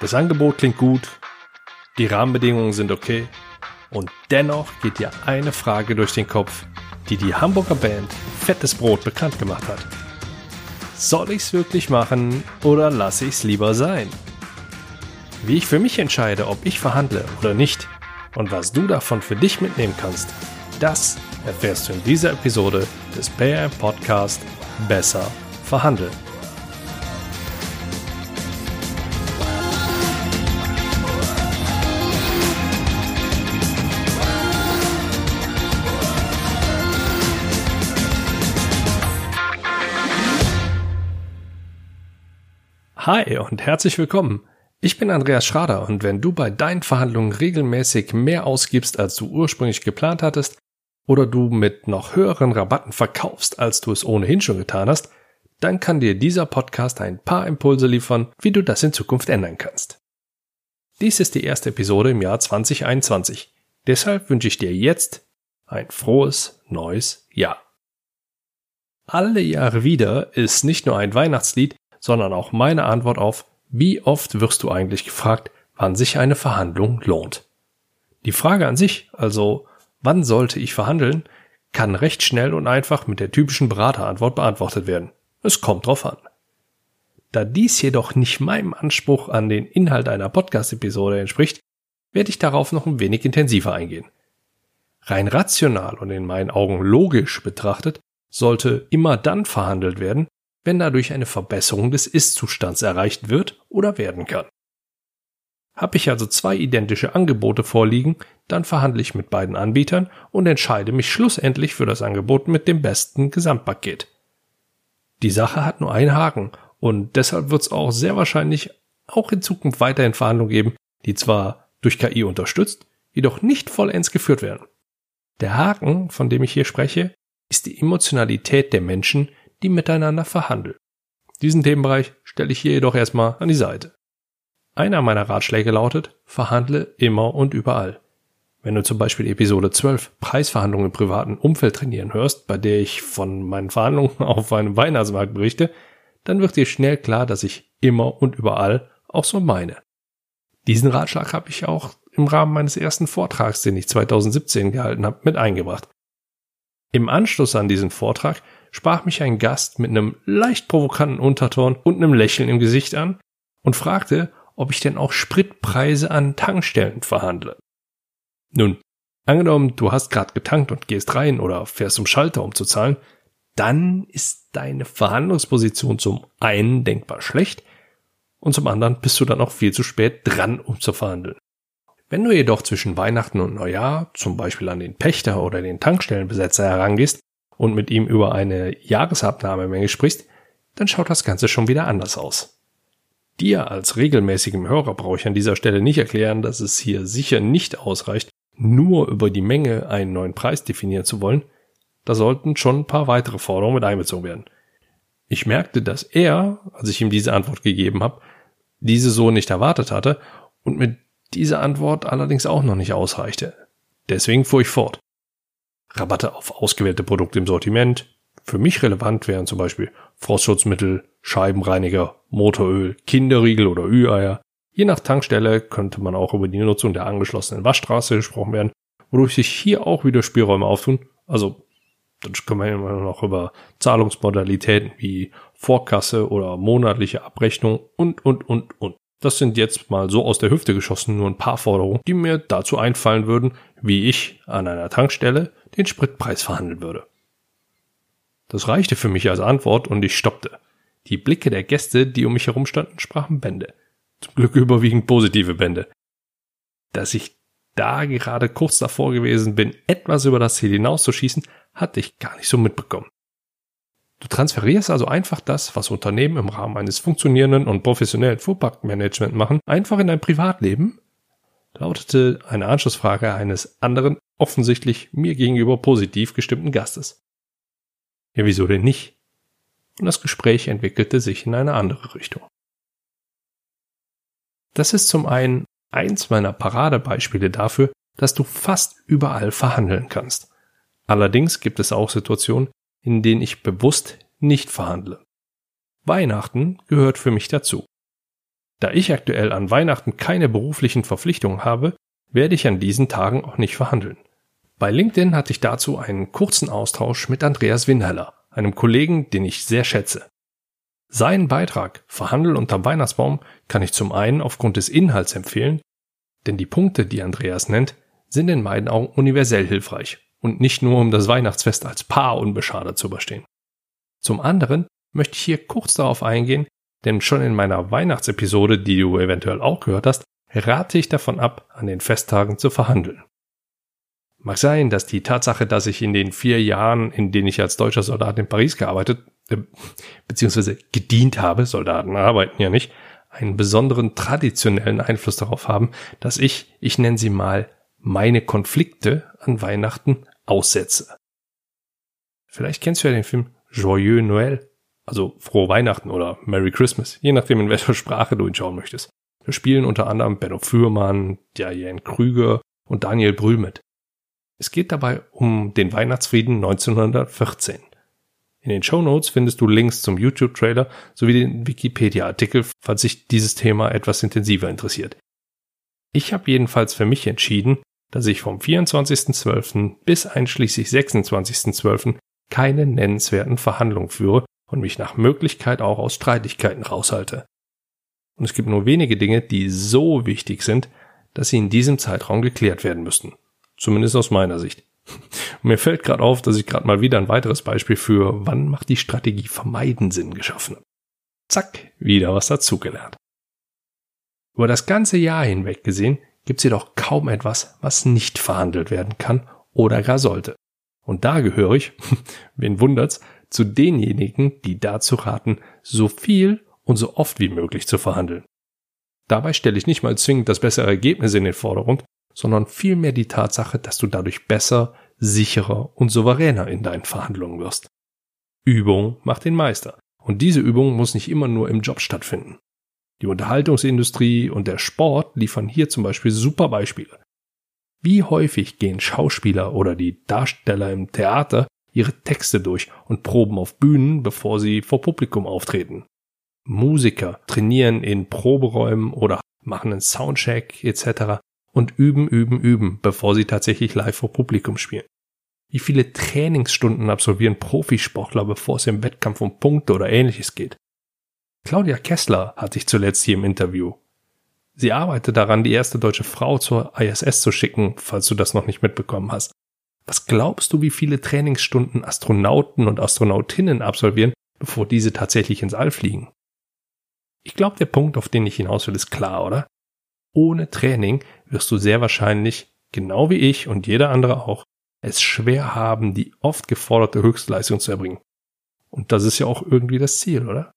Das Angebot klingt gut, die Rahmenbedingungen sind okay und dennoch geht dir eine Frage durch den Kopf, die die Hamburger Band Fettes Brot bekannt gemacht hat. Soll ich's wirklich machen oder lasse ich's lieber sein? Wie ich für mich entscheide, ob ich verhandle oder nicht und was du davon für dich mitnehmen kannst, das erfährst du in dieser Episode des BR Podcast Besser verhandeln. Hi und herzlich willkommen. Ich bin Andreas Schrader und wenn du bei deinen Verhandlungen regelmäßig mehr ausgibst, als du ursprünglich geplant hattest, oder du mit noch höheren Rabatten verkaufst, als du es ohnehin schon getan hast, dann kann dir dieser Podcast ein paar Impulse liefern, wie du das in Zukunft ändern kannst. Dies ist die erste Episode im Jahr 2021. Deshalb wünsche ich dir jetzt ein frohes neues Jahr. Alle Jahre wieder ist nicht nur ein Weihnachtslied, sondern auch meine Antwort auf, wie oft wirst du eigentlich gefragt, wann sich eine Verhandlung lohnt. Die Frage an sich, also wann sollte ich verhandeln, kann recht schnell und einfach mit der typischen Beraterantwort beantwortet werden. Es kommt drauf an. Da dies jedoch nicht meinem Anspruch an den Inhalt einer Podcast-Episode entspricht, werde ich darauf noch ein wenig intensiver eingehen. Rein rational und in meinen Augen logisch betrachtet sollte immer dann verhandelt werden, wenn dadurch eine Verbesserung des Ist-Zustands erreicht wird oder werden kann. Habe ich also zwei identische Angebote vorliegen, dann verhandle ich mit beiden Anbietern und entscheide mich schlussendlich für das Angebot mit dem besten Gesamtpaket. Die Sache hat nur einen Haken und deshalb wird es auch sehr wahrscheinlich auch in Zukunft weiterhin Verhandlungen geben, die zwar durch KI unterstützt, jedoch nicht vollends geführt werden. Der Haken, von dem ich hier spreche, ist die Emotionalität der Menschen, die miteinander verhandeln. Diesen Themenbereich stelle ich hier jedoch erstmal an die Seite. Einer meiner Ratschläge lautet, verhandle immer und überall. Wenn du zum Beispiel Episode 12 Preisverhandlungen im privaten Umfeld trainieren hörst, bei der ich von meinen Verhandlungen auf einem Weihnachtsmarkt berichte, dann wird dir schnell klar, dass ich immer und überall auch so meine. Diesen Ratschlag habe ich auch im Rahmen meines ersten Vortrags, den ich 2017 gehalten habe, mit eingebracht. Im Anschluss an diesen Vortrag sprach mich ein Gast mit einem leicht provokanten Unterton und einem Lächeln im Gesicht an und fragte, ob ich denn auch Spritpreise an Tankstellen verhandle. Nun, angenommen, du hast gerade getankt und gehst rein oder fährst zum Schalter, um zu zahlen, dann ist deine Verhandlungsposition zum einen denkbar schlecht und zum anderen bist du dann auch viel zu spät dran, um zu verhandeln. Wenn du jedoch zwischen Weihnachten und Neujahr zum Beispiel an den Pächter oder den Tankstellenbesetzer herangehst und mit ihm über eine Jahresabnahmemenge sprichst, dann schaut das Ganze schon wieder anders aus. Dir als regelmäßigem Hörer brauche ich an dieser Stelle nicht erklären, dass es hier sicher nicht ausreicht, nur über die Menge einen neuen Preis definieren zu wollen. Da sollten schon ein paar weitere Forderungen mit einbezogen werden. Ich merkte, dass er, als ich ihm diese Antwort gegeben habe, diese so nicht erwartet hatte und mit dieser Antwort allerdings auch noch nicht ausreichte. Deswegen fuhr ich fort. Rabatte auf ausgewählte Produkte im Sortiment. Für mich relevant wären zum Beispiel Frostschutzmittel, Scheibenreiniger, Motoröl, Kinderriegel oder Ü-Eier. Je nach Tankstelle könnte man auch über die Nutzung der angeschlossenen Waschstraße gesprochen werden, wodurch sich hier auch wieder Spielräume auftun. Also, dann können wir immer noch über Zahlungsmodalitäten wie Vorkasse oder monatliche Abrechnung und, und, und, und. Das sind jetzt mal so aus der Hüfte geschossen nur ein paar Forderungen, die mir dazu einfallen würden, wie ich an einer Tankstelle den Spritpreis verhandeln würde. Das reichte für mich als Antwort und ich stoppte. Die Blicke der Gäste, die um mich herum standen, sprachen Bände. Zum Glück überwiegend positive Bände. Dass ich da gerade kurz davor gewesen bin, etwas über das Ziel hinauszuschießen, hatte ich gar nicht so mitbekommen. Du transferierst also einfach das, was Unternehmen im Rahmen eines funktionierenden und professionellen Fuhrparkmanagement machen, einfach in dein Privatleben? lautete eine Anschlussfrage eines anderen, offensichtlich mir gegenüber positiv gestimmten Gastes. Ja, wieso denn nicht? Und das Gespräch entwickelte sich in eine andere Richtung. Das ist zum einen eins meiner Paradebeispiele dafür, dass du fast überall verhandeln kannst. Allerdings gibt es auch Situationen, in denen ich bewusst nicht verhandle. Weihnachten gehört für mich dazu. Da ich aktuell an Weihnachten keine beruflichen Verpflichtungen habe, werde ich an diesen Tagen auch nicht verhandeln. Bei LinkedIn hatte ich dazu einen kurzen Austausch mit Andreas Winheller, einem Kollegen, den ich sehr schätze. Seinen Beitrag Verhandeln unterm Weihnachtsbaum kann ich zum einen aufgrund des Inhalts empfehlen, denn die Punkte, die Andreas nennt, sind in meinen Augen universell hilfreich und nicht nur um das Weihnachtsfest als Paar unbeschadet zu überstehen. Zum anderen möchte ich hier kurz darauf eingehen, denn schon in meiner Weihnachtsepisode, die du eventuell auch gehört hast, rate ich davon ab, an den Festtagen zu verhandeln. Mag sein, dass die Tatsache, dass ich in den vier Jahren, in denen ich als deutscher Soldat in Paris gearbeitet, äh, beziehungsweise gedient habe, Soldaten arbeiten ja nicht, einen besonderen traditionellen Einfluss darauf haben, dass ich, ich nenne sie mal, meine Konflikte an Weihnachten aussetze. Vielleicht kennst du ja den Film Joyeux Noël also frohe Weihnachten oder Merry Christmas, je nachdem in welcher Sprache du ihn schauen möchtest. Da spielen unter anderem Benno Fürmann, Diane Krüger und Daniel Brühl mit. Es geht dabei um den Weihnachtsfrieden 1914. In den Show Notes findest du Links zum YouTube-Trailer sowie den Wikipedia-Artikel, falls sich dieses Thema etwas intensiver interessiert. Ich habe jedenfalls für mich entschieden, dass ich vom 24.12. bis einschließlich 26.12. keine nennenswerten Verhandlungen führe und mich nach Möglichkeit auch aus Streitigkeiten raushalte. Und es gibt nur wenige Dinge, die so wichtig sind, dass sie in diesem Zeitraum geklärt werden müssten. Zumindest aus meiner Sicht. Und mir fällt gerade auf, dass ich gerade mal wieder ein weiteres Beispiel für wann macht die Strategie vermeiden Sinn geschaffen habe. Zack, wieder was dazugelernt. Über das ganze Jahr hinweg gesehen gibt es jedoch kaum etwas, was nicht verhandelt werden kann oder gar sollte. Und da gehöre ich, wen wundert's, zu denjenigen, die dazu raten, so viel und so oft wie möglich zu verhandeln. Dabei stelle ich nicht mal zwingend das bessere Ergebnis in den Vordergrund, sondern vielmehr die Tatsache, dass du dadurch besser, sicherer und souveräner in deinen Verhandlungen wirst. Übung macht den Meister. Und diese Übung muss nicht immer nur im Job stattfinden. Die Unterhaltungsindustrie und der Sport liefern hier zum Beispiel super Beispiele. Wie häufig gehen Schauspieler oder die Darsteller im Theater ihre Texte durch und proben auf Bühnen, bevor sie vor Publikum auftreten. Musiker trainieren in Proberäumen oder machen einen Soundcheck etc. und üben, üben, üben, bevor sie tatsächlich live vor Publikum spielen. Wie viele Trainingsstunden absolvieren Profisportler, bevor es im Wettkampf um Punkte oder ähnliches geht? Claudia Kessler hatte ich zuletzt hier im Interview. Sie arbeitet daran, die erste deutsche Frau zur ISS zu schicken, falls du das noch nicht mitbekommen hast. Was glaubst du, wie viele Trainingsstunden Astronauten und Astronautinnen absolvieren, bevor diese tatsächlich ins All fliegen? Ich glaube, der Punkt, auf den ich hinaus will, ist klar, oder? Ohne Training wirst du sehr wahrscheinlich, genau wie ich und jeder andere auch, es schwer haben, die oft geforderte Höchstleistung zu erbringen. Und das ist ja auch irgendwie das Ziel, oder?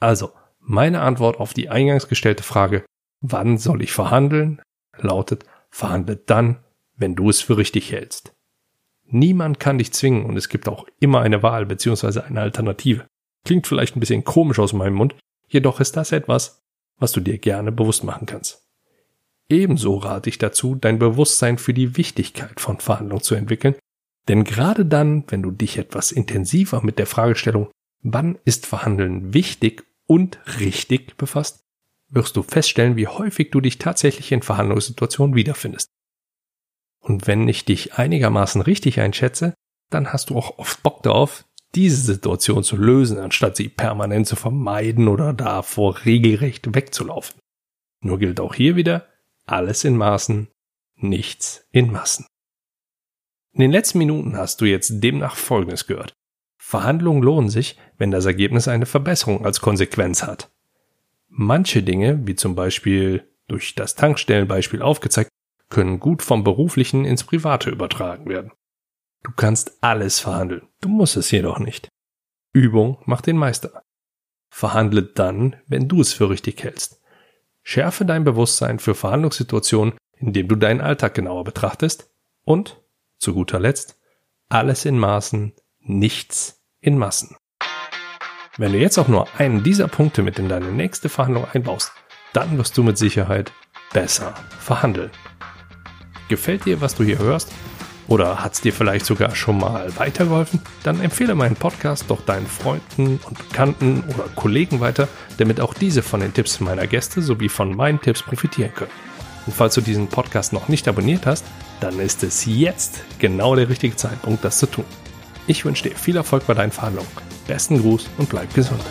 Also, meine Antwort auf die eingangs gestellte Frage, wann soll ich verhandeln, lautet, verhandelt dann, wenn du es für richtig hältst. Niemand kann dich zwingen und es gibt auch immer eine Wahl bzw. eine Alternative. Klingt vielleicht ein bisschen komisch aus meinem Mund, jedoch ist das etwas, was du dir gerne bewusst machen kannst. Ebenso rate ich dazu, dein Bewusstsein für die Wichtigkeit von Verhandlungen zu entwickeln, denn gerade dann, wenn du dich etwas intensiver mit der Fragestellung, wann ist Verhandeln wichtig und richtig befasst, wirst du feststellen, wie häufig du dich tatsächlich in Verhandlungssituationen wiederfindest. Und wenn ich dich einigermaßen richtig einschätze, dann hast du auch oft Bock darauf, diese Situation zu lösen, anstatt sie permanent zu vermeiden oder davor regelrecht wegzulaufen. Nur gilt auch hier wieder, alles in Maßen, nichts in Massen. In den letzten Minuten hast du jetzt demnach Folgendes gehört. Verhandlungen lohnen sich, wenn das Ergebnis eine Verbesserung als Konsequenz hat. Manche Dinge, wie zum Beispiel durch das Tankstellenbeispiel aufgezeigt, können gut vom beruflichen ins private übertragen werden. Du kannst alles verhandeln, du musst es jedoch nicht. Übung macht den Meister. Verhandle dann, wenn du es für richtig hältst. Schärfe dein Bewusstsein für Verhandlungssituationen, indem du deinen Alltag genauer betrachtest und, zu guter Letzt, alles in Maßen, nichts in Massen. Wenn du jetzt auch nur einen dieser Punkte mit in deine nächste Verhandlung einbaust, dann wirst du mit Sicherheit besser verhandeln. Gefällt dir, was du hier hörst? Oder hat es dir vielleicht sogar schon mal weitergeholfen? Dann empfehle meinen Podcast doch deinen Freunden und Bekannten oder Kollegen weiter, damit auch diese von den Tipps meiner Gäste sowie von meinen Tipps profitieren können. Und falls du diesen Podcast noch nicht abonniert hast, dann ist es jetzt genau der richtige Zeitpunkt, das zu tun. Ich wünsche dir viel Erfolg bei deinen Verhandlungen. Besten Gruß und bleib gesund.